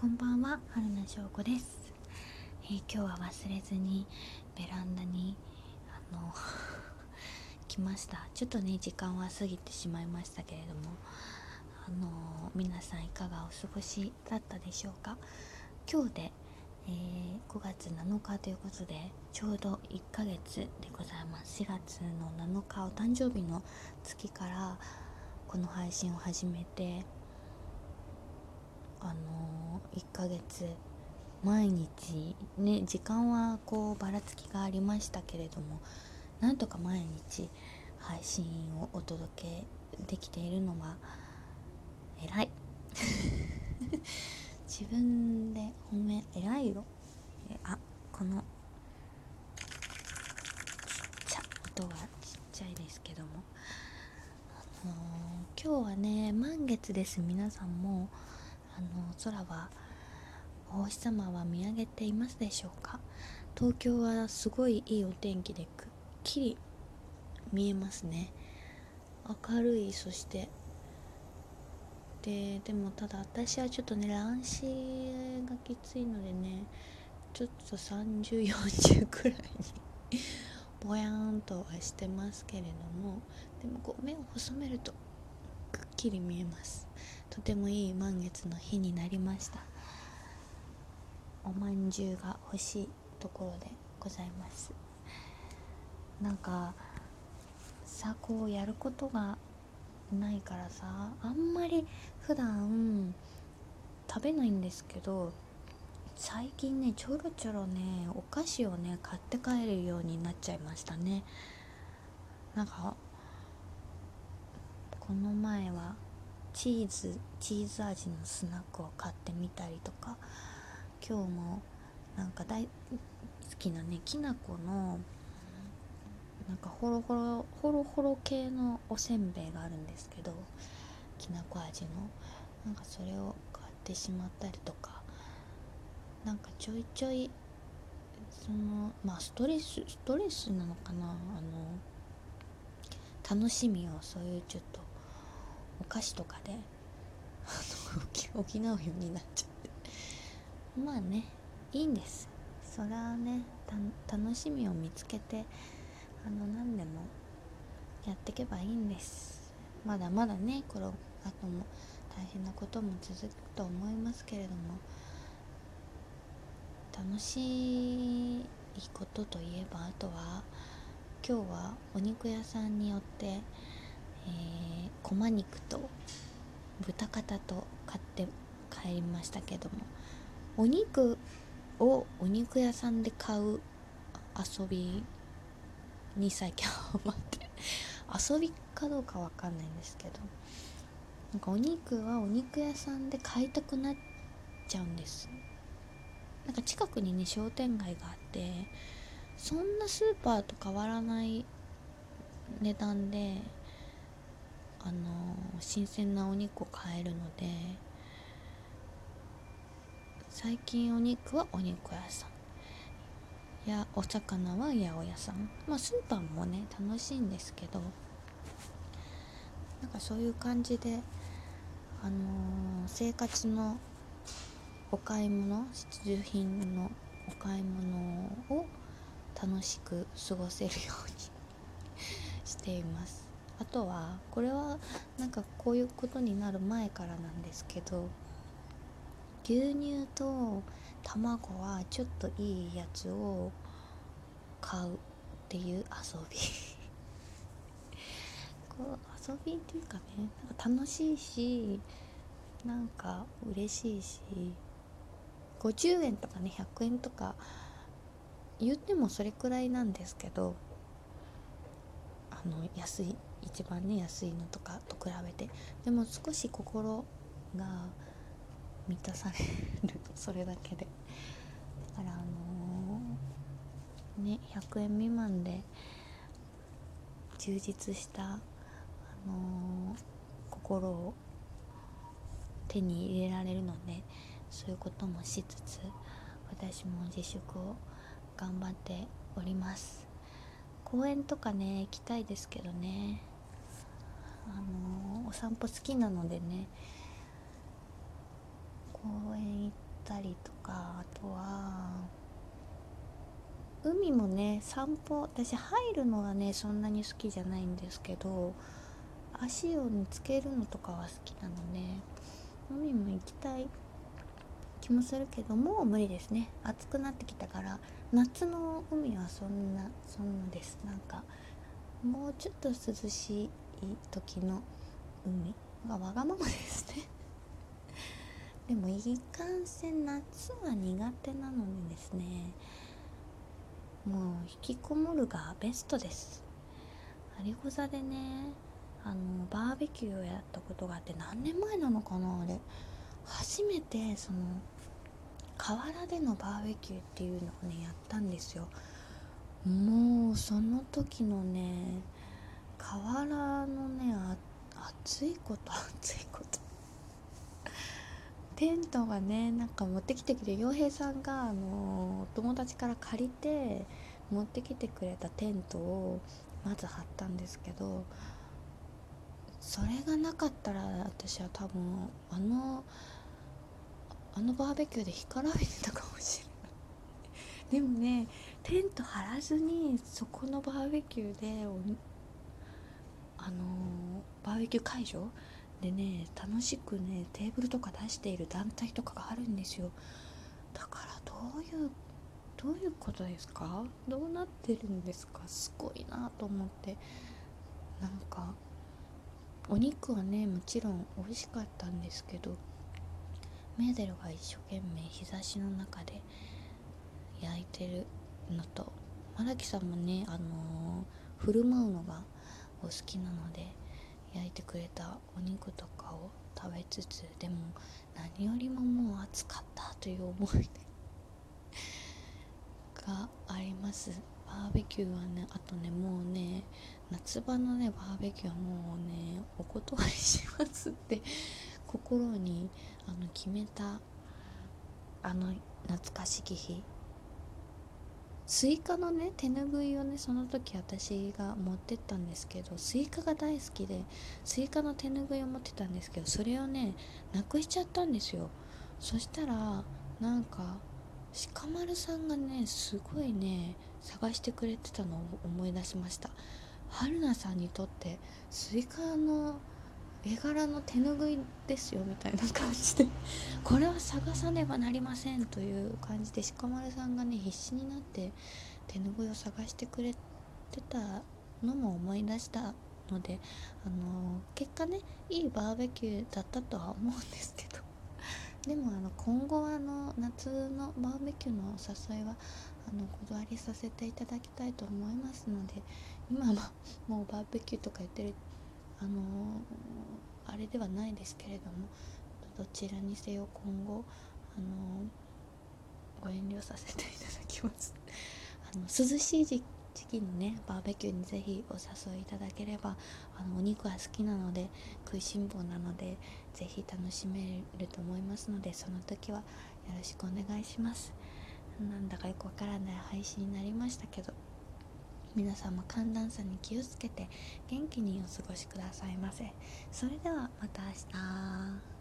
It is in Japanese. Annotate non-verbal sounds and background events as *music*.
こんばんは春名翔子です、えー、今日は忘れずにベランダにあの *laughs* 来ました。ちょっとね時間は過ぎてしまいましたけれどもあの皆さんいかがお過ごしだったでしょうか？今日で、えー、5月7日ということでちょうど1ヶ月でございます。4月の7日お誕生日の月からこの配信を始めてあの1ヶ月毎日ね時間はこうばらつきがありましたけれどもなんとか毎日配信をお届けできているのは偉い。*laughs* 自分で褒め偉いよ。えあこのちっちゃ音がちっちゃいですけども。あのー、今日はね満月です。皆さんもあの空はお星様は見上げていますでしょうか？東京はすごいいいお天気でくっきり見えますね。明るいそして。ででもただ私はちょっとね乱視がきついのでねちょっと3040くらいにぼやーんとはしてますけれどもでもこう目を細めるとくっきり見えます。とてもいい満月の日になりました。おまんじゅうが欲しいところでございます。なんかさこうやることがないからさあんまり普段食べないんですけど最近ねちょろちょろねお菓子をね買って帰るようになっちゃいましたね。なんかこの前はチーズチーズ味のスナックを買ってみたりとか。今日もなんか大好きなねきな粉のなんかホロホロホロホロ系のおせんべいがあるんですけどきなこ味の。なんかそれを買ってしまったりとか。なんかちょいちょいそのまあストレスストレスなのかな？あの楽しみをそういうちょっとお菓子とかで補うようになっちゃって。まあねいいんです。それはね楽しみを見つけてあの何でもやっていけばいいんです。まだまだねこの後も大変なことも続くと思いますけれども楽しいことといえばあとは今日はお肉屋さんによって、えー、こま肉と豚肩と買って帰りましたけどもお肉をお肉屋さんで買う遊びに最近ハマって遊びかどうかわかんないんですけどなんかお肉はお肉屋さんで買いたくなっちゃうんです。なんか近くにね商店街があってそんなスーパーと変わらない値段であの新鮮なお肉を買えるので最近お肉はお肉屋さん。やお魚は八百屋さん。まあスーパーもね楽しいんですけどなんかそういう感じであのー、生活のお買い物必需品のお買い物を楽しく過ごせるように *laughs* しています。あとはこれはなんかこういうことになる前からなんですけど牛乳と卵はちょっといいやつを買うっていう遊び。*laughs* こう遊びっていうかねなんか楽しいしなんか嬉しいし。50円とかね100円とか言ってもそれくらいなんですけどの安い一番ね安いのとかと比べてでも少し心が満たされるそれだけで。だからあのー、ね100円未満で充実したあのー、心を手に入れられるのでそういうこともしつつ私も自粛を頑張っております。公園とかね行きたいですけどね。あの、お散歩好きなのでね公園行ったりとかあとは海もね散歩私入るのはねそんなに好きじゃないんですけど足を見つけるのとかは好きなので海も行きたい。気もするけどもう無理ですね。暑くなってきたから夏の海はそんなそんなです。なんかもうちょっと涼しい時の海がわがままですね。*laughs* でもいかんせん夏は苦手なのにですねもう引きこもるがベストです。有子座でねあのバーベキューをやったことがあって何年前なのかなあれ。初めてその河原でのバーベキューっていうのをねやったんですよ。もうその時のね河原のね暑いこと *laughs* 暑いこと。テントがねなんか持ってきてくれ洋平さんがあの友達から借りて持ってきてくれたテントをまず張ったんですけどそれがなかったら私は多分あのあのバーベキューで干からびてたかもしれない。でもねテント張らずにそこのバーベキューであのバーベキュー会場でね楽しくねテーブルとか出している団体とかがあるんですよ。だからどういうどういうことですか？どうなってるんですか？すごいなと思って。なんかお肉はねもちろん美味しかったんですけどメーデルが一生懸命日差しの中で焼いてるのと荒木さんもねあのー、振る舞うのがお好きなので焼いてくれたお肉とかを食べつつでも何よりももう暑かったという思い *laughs* があります。バーベキューはねあとねもうね夏場のねバーベキューはもうねお断りしますって心にあの決めたあの懐かしき日。スイカのね手ぬぐいをねその時私が持ってったんですけどスイカが大好きでスイカの手ぬぐいを持ってたんですけどそれをねなくしちゃったんですよ。そしたらなんか鹿丸さんがねすごいね探してくれてたのを思い出しました。春菜さんにとってスイカの絵柄の手ぬぐいですよみたいな感じで。*laughs* これは探さねばなりませんという感じで鹿丸さんがね必死になって手ぬぐいを探してくれてたのも思い出したのであの結果ねいいバーベキューだったとは思うんですけど。*laughs* でもあの今後はあの夏のバーベキューのお誘いはあの断りさせていただきたいと思いますので今はもうバーベキューとか言ってるあのあれではないですけれどもどちらにせよ今後あのご遠慮させていただきます。あの涼しい時期のねバーベキューにぜひお誘いいただければあのお肉は好きなので食いしん坊なのでぜひ楽しめると思いますのでその時はよろしくお願いします。なんだかよくわからない配信になりましたけど皆さんも寒暖差に気をつけて元気にお過ごしくださいませ。それではまた明日。